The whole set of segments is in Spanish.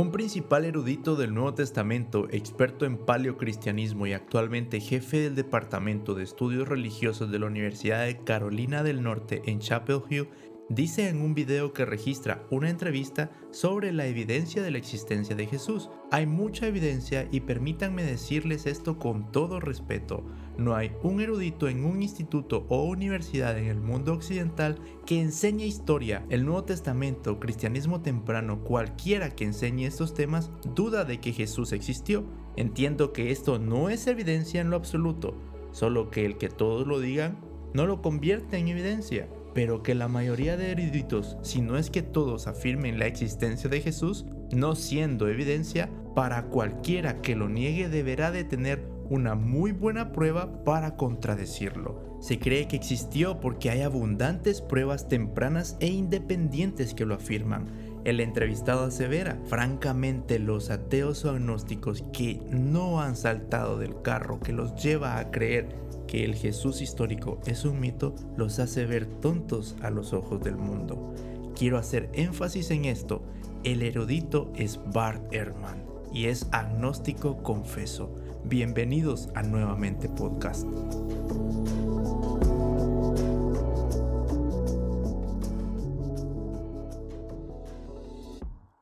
Un principal erudito del Nuevo Testamento, experto en paleocristianismo y actualmente jefe del Departamento de Estudios Religiosos de la Universidad de Carolina del Norte en Chapel Hill, dice en un video que registra una entrevista sobre la evidencia de la existencia de Jesús. Hay mucha evidencia y permítanme decirles esto con todo respeto. No hay un erudito en un instituto o universidad en el mundo occidental que enseñe historia, el Nuevo Testamento, cristianismo temprano, cualquiera que enseñe estos temas, duda de que Jesús existió. Entiendo que esto no es evidencia en lo absoluto, solo que el que todos lo digan no lo convierte en evidencia pero que la mayoría de eruditos, si no es que todos afirmen la existencia de Jesús, no siendo evidencia, para cualquiera que lo niegue deberá de tener una muy buena prueba para contradecirlo. Se cree que existió porque hay abundantes pruebas tempranas e independientes que lo afirman. El entrevistado asevera, francamente los ateos o agnósticos que no han saltado del carro que los lleva a creer que el Jesús histórico es un mito los hace ver tontos a los ojos del mundo. Quiero hacer énfasis en esto. El erudito es Bart Ehrman y es agnóstico confeso. Bienvenidos a Nuevamente Podcast.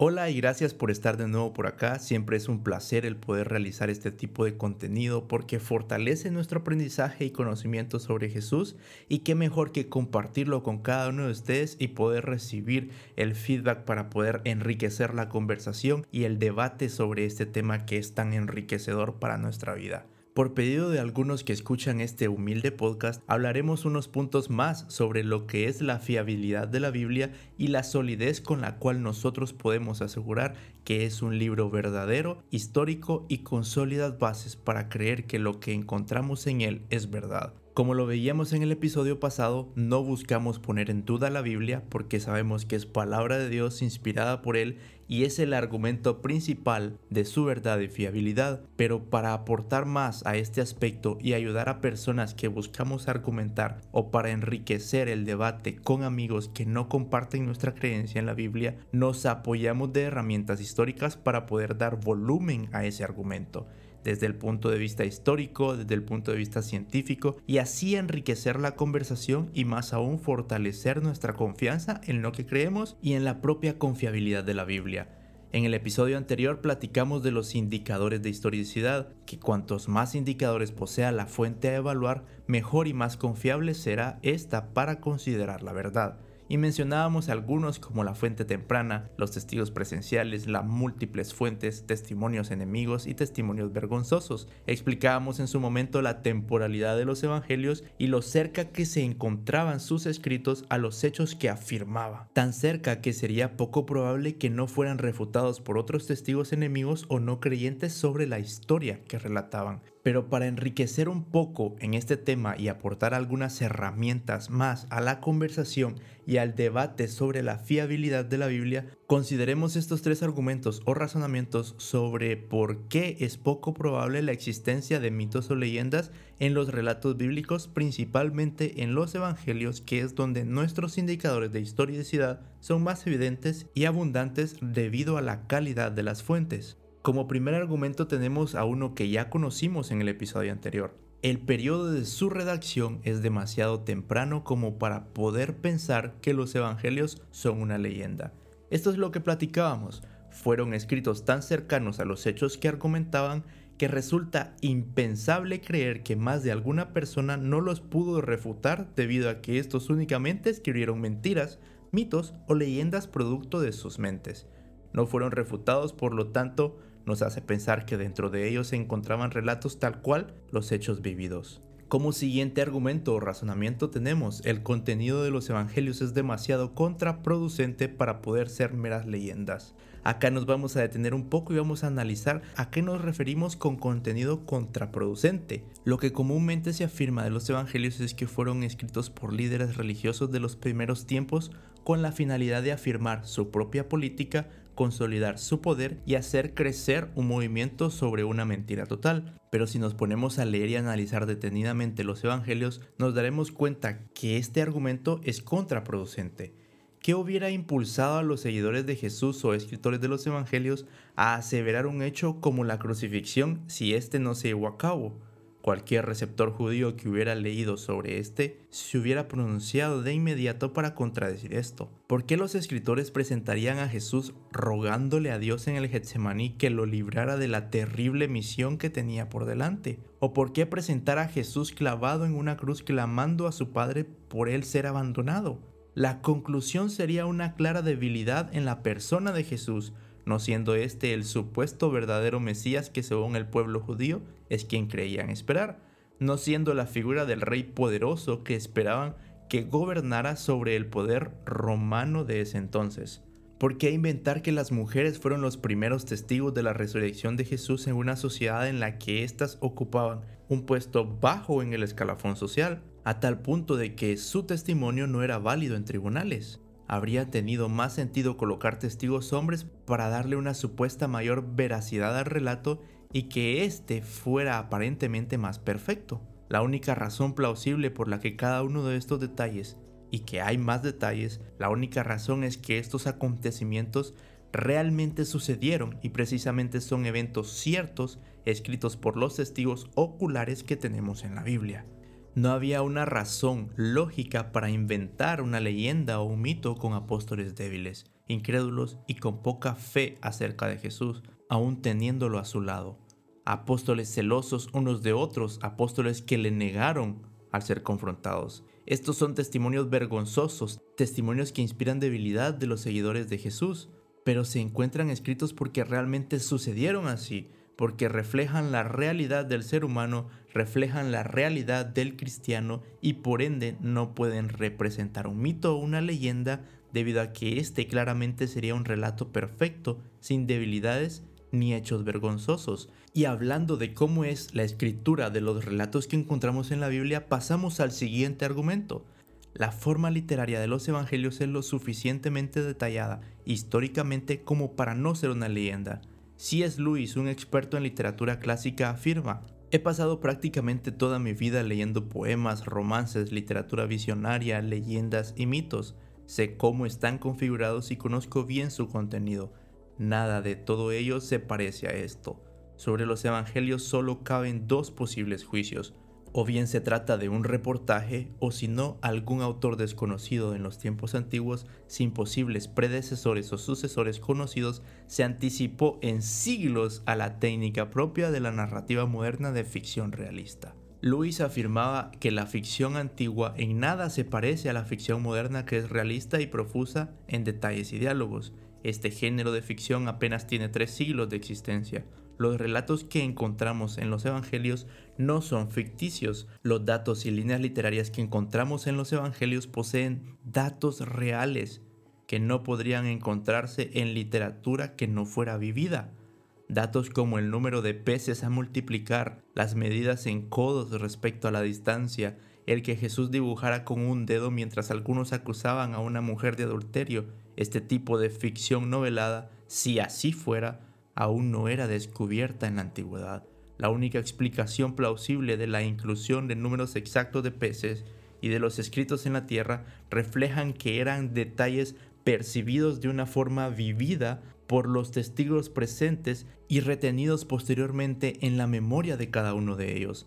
Hola y gracias por estar de nuevo por acá. Siempre es un placer el poder realizar este tipo de contenido porque fortalece nuestro aprendizaje y conocimiento sobre Jesús y qué mejor que compartirlo con cada uno de ustedes y poder recibir el feedback para poder enriquecer la conversación y el debate sobre este tema que es tan enriquecedor para nuestra vida. Por pedido de algunos que escuchan este humilde podcast, hablaremos unos puntos más sobre lo que es la fiabilidad de la Biblia y la solidez con la cual nosotros podemos asegurar que es un libro verdadero, histórico y con sólidas bases para creer que lo que encontramos en él es verdad. Como lo veíamos en el episodio pasado, no buscamos poner en duda la Biblia porque sabemos que es palabra de Dios inspirada por Él y es el argumento principal de su verdad y fiabilidad, pero para aportar más a este aspecto y ayudar a personas que buscamos argumentar o para enriquecer el debate con amigos que no comparten nuestra creencia en la Biblia, nos apoyamos de herramientas históricas para poder dar volumen a ese argumento desde el punto de vista histórico, desde el punto de vista científico, y así enriquecer la conversación y más aún fortalecer nuestra confianza en lo que creemos y en la propia confiabilidad de la Biblia. En el episodio anterior platicamos de los indicadores de historicidad, que cuantos más indicadores posea la fuente a evaluar, mejor y más confiable será esta para considerar la verdad y mencionábamos algunos como la fuente temprana, los testigos presenciales, las múltiples fuentes, testimonios enemigos y testimonios vergonzosos. Explicábamos en su momento la temporalidad de los evangelios y lo cerca que se encontraban sus escritos a los hechos que afirmaba, tan cerca que sería poco probable que no fueran refutados por otros testigos enemigos o no creyentes sobre la historia que relataban. Pero para enriquecer un poco en este tema y aportar algunas herramientas más a la conversación y al debate sobre la fiabilidad de la Biblia, consideremos estos tres argumentos o razonamientos sobre por qué es poco probable la existencia de mitos o leyendas en los relatos bíblicos, principalmente en los evangelios, que es donde nuestros indicadores de historicidad son más evidentes y abundantes debido a la calidad de las fuentes. Como primer argumento tenemos a uno que ya conocimos en el episodio anterior. El periodo de su redacción es demasiado temprano como para poder pensar que los evangelios son una leyenda. Esto es lo que platicábamos. Fueron escritos tan cercanos a los hechos que argumentaban que resulta impensable creer que más de alguna persona no los pudo refutar debido a que estos únicamente escribieron mentiras, mitos o leyendas producto de sus mentes. No fueron refutados, por lo tanto, nos hace pensar que dentro de ellos se encontraban relatos tal cual los hechos vividos. Como siguiente argumento o razonamiento tenemos, el contenido de los evangelios es demasiado contraproducente para poder ser meras leyendas. Acá nos vamos a detener un poco y vamos a analizar a qué nos referimos con contenido contraproducente. Lo que comúnmente se afirma de los evangelios es que fueron escritos por líderes religiosos de los primeros tiempos con la finalidad de afirmar su propia política consolidar su poder y hacer crecer un movimiento sobre una mentira total. Pero si nos ponemos a leer y analizar detenidamente los evangelios, nos daremos cuenta que este argumento es contraproducente. ¿Qué hubiera impulsado a los seguidores de Jesús o escritores de los evangelios a aseverar un hecho como la crucifixión si éste no se llevó a cabo? Cualquier receptor judío que hubiera leído sobre este se hubiera pronunciado de inmediato para contradecir esto. ¿Por qué los escritores presentarían a Jesús rogándole a Dios en el Getsemaní que lo librara de la terrible misión que tenía por delante? ¿O por qué presentar a Jesús clavado en una cruz clamando a su Padre por él ser abandonado? la conclusión sería una clara debilidad en la persona de Jesús, no siendo este el supuesto verdadero Mesías que según el pueblo judío es quien creían esperar, no siendo la figura del rey poderoso que esperaban que gobernara sobre el poder romano de ese entonces. ¿Por qué inventar que las mujeres fueron los primeros testigos de la resurrección de Jesús en una sociedad en la que éstas ocupaban un puesto bajo en el escalafón social? a tal punto de que su testimonio no era válido en tribunales. Habría tenido más sentido colocar testigos hombres para darle una supuesta mayor veracidad al relato y que éste fuera aparentemente más perfecto. La única razón plausible por la que cada uno de estos detalles, y que hay más detalles, la única razón es que estos acontecimientos realmente sucedieron y precisamente son eventos ciertos escritos por los testigos oculares que tenemos en la Biblia. No había una razón lógica para inventar una leyenda o un mito con apóstoles débiles, incrédulos y con poca fe acerca de Jesús, aún teniéndolo a su lado. Apóstoles celosos unos de otros, apóstoles que le negaron al ser confrontados. Estos son testimonios vergonzosos, testimonios que inspiran debilidad de los seguidores de Jesús, pero se encuentran escritos porque realmente sucedieron así, porque reflejan la realidad del ser humano, reflejan la realidad del cristiano y por ende no pueden representar un mito o una leyenda debido a que este claramente sería un relato perfecto, sin debilidades ni hechos vergonzosos. Y hablando de cómo es la escritura de los relatos que encontramos en la Biblia, pasamos al siguiente argumento. La forma literaria de los evangelios es lo suficientemente detallada históricamente como para no ser una leyenda. C.S. Lewis, un experto en literatura clásica, afirma, He pasado prácticamente toda mi vida leyendo poemas, romances, literatura visionaria, leyendas y mitos. Sé cómo están configurados y conozco bien su contenido. Nada de todo ello se parece a esto. Sobre los evangelios solo caben dos posibles juicios o bien se trata de un reportaje o si no algún autor desconocido en los tiempos antiguos sin posibles predecesores o sucesores conocidos se anticipó en siglos a la técnica propia de la narrativa moderna de ficción realista. Luis afirmaba que la ficción antigua en nada se parece a la ficción moderna que es realista y profusa en detalles y diálogos. Este género de ficción apenas tiene tres siglos de existencia, los relatos que encontramos en los evangelios no son ficticios. Los datos y líneas literarias que encontramos en los evangelios poseen datos reales que no podrían encontrarse en literatura que no fuera vivida. Datos como el número de peces a multiplicar, las medidas en codos respecto a la distancia, el que Jesús dibujara con un dedo mientras algunos acusaban a una mujer de adulterio, este tipo de ficción novelada, si así fuera, aún no era descubierta en la antigüedad. La única explicación plausible de la inclusión de números exactos de peces y de los escritos en la tierra reflejan que eran detalles percibidos de una forma vivida por los testigos presentes y retenidos posteriormente en la memoria de cada uno de ellos.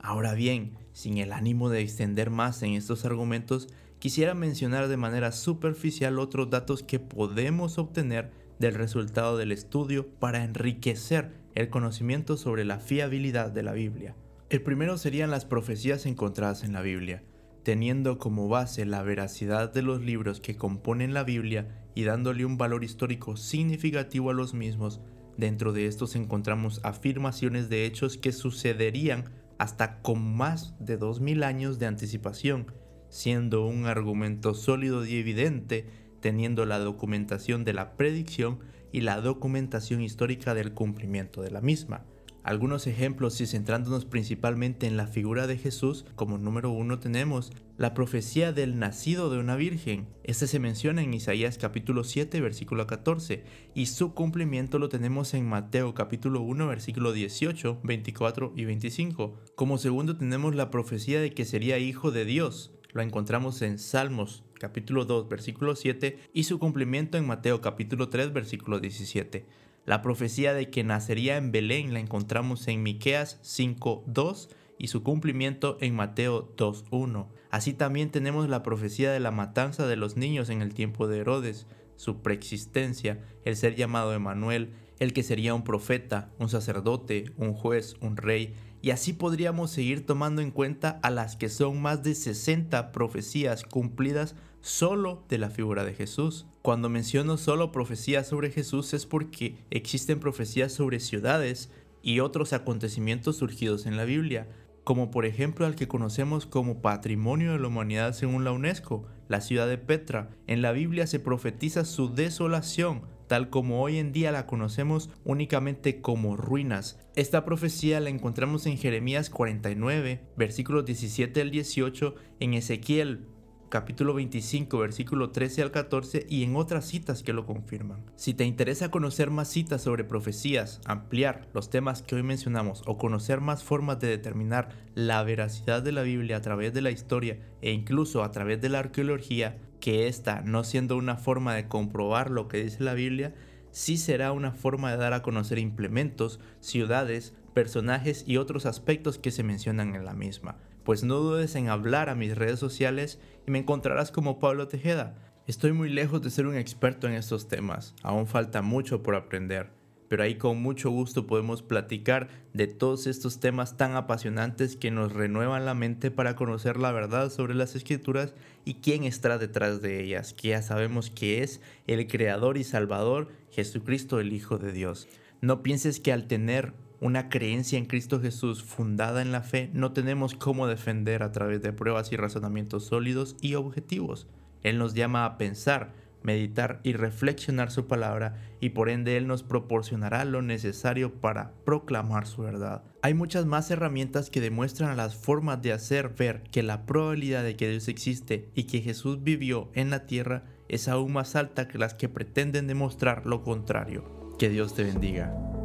Ahora bien, sin el ánimo de extender más en estos argumentos, quisiera mencionar de manera superficial otros datos que podemos obtener del resultado del estudio para enriquecer el conocimiento sobre la fiabilidad de la Biblia. El primero serían las profecías encontradas en la Biblia, teniendo como base la veracidad de los libros que componen la Biblia y dándole un valor histórico significativo a los mismos. Dentro de estos encontramos afirmaciones de hechos que sucederían hasta con más de 2000 años de anticipación, siendo un argumento sólido y evidente teniendo la documentación de la predicción y la documentación histórica del cumplimiento de la misma. Algunos ejemplos y centrándonos principalmente en la figura de Jesús, como número uno tenemos la profecía del nacido de una virgen. Este se menciona en Isaías capítulo 7 versículo 14 y su cumplimiento lo tenemos en Mateo capítulo 1 versículo 18, 24 y 25. Como segundo tenemos la profecía de que sería hijo de Dios. Lo encontramos en Salmos capítulo 2, versículo 7 y su cumplimiento en Mateo capítulo 3, versículo 17. La profecía de que nacería en Belén la encontramos en Miqueas 5:2 y su cumplimiento en Mateo 2:1. Así también tenemos la profecía de la matanza de los niños en el tiempo de Herodes, su preexistencia, el ser llamado Emanuel, el que sería un profeta, un sacerdote, un juez, un rey, y así podríamos seguir tomando en cuenta a las que son más de 60 profecías cumplidas solo de la figura de Jesús. Cuando menciono solo profecías sobre Jesús es porque existen profecías sobre ciudades y otros acontecimientos surgidos en la Biblia, como por ejemplo al que conocemos como Patrimonio de la Humanidad según la UNESCO, la ciudad de Petra. En la Biblia se profetiza su desolación, tal como hoy en día la conocemos únicamente como ruinas. Esta profecía la encontramos en Jeremías 49, versículos 17 al 18, en Ezequiel capítulo 25, versículo 13 al 14 y en otras citas que lo confirman. Si te interesa conocer más citas sobre profecías, ampliar los temas que hoy mencionamos o conocer más formas de determinar la veracidad de la Biblia a través de la historia e incluso a través de la arqueología, que esta no siendo una forma de comprobar lo que dice la Biblia, sí será una forma de dar a conocer implementos, ciudades, personajes y otros aspectos que se mencionan en la misma pues no dudes en hablar a mis redes sociales y me encontrarás como Pablo Tejeda. Estoy muy lejos de ser un experto en estos temas, aún falta mucho por aprender, pero ahí con mucho gusto podemos platicar de todos estos temas tan apasionantes que nos renuevan la mente para conocer la verdad sobre las escrituras y quién está detrás de ellas, que ya sabemos que es el Creador y Salvador, Jesucristo el Hijo de Dios. No pienses que al tener una creencia en Cristo Jesús fundada en la fe, no tenemos cómo defender a través de pruebas y razonamientos sólidos y objetivos. Él nos llama a pensar, meditar y reflexionar su palabra y por ende Él nos proporcionará lo necesario para proclamar su verdad. Hay muchas más herramientas que demuestran las formas de hacer ver que la probabilidad de que Dios existe y que Jesús vivió en la tierra es aún más alta que las que pretenden demostrar lo contrario. Que Dios te bendiga.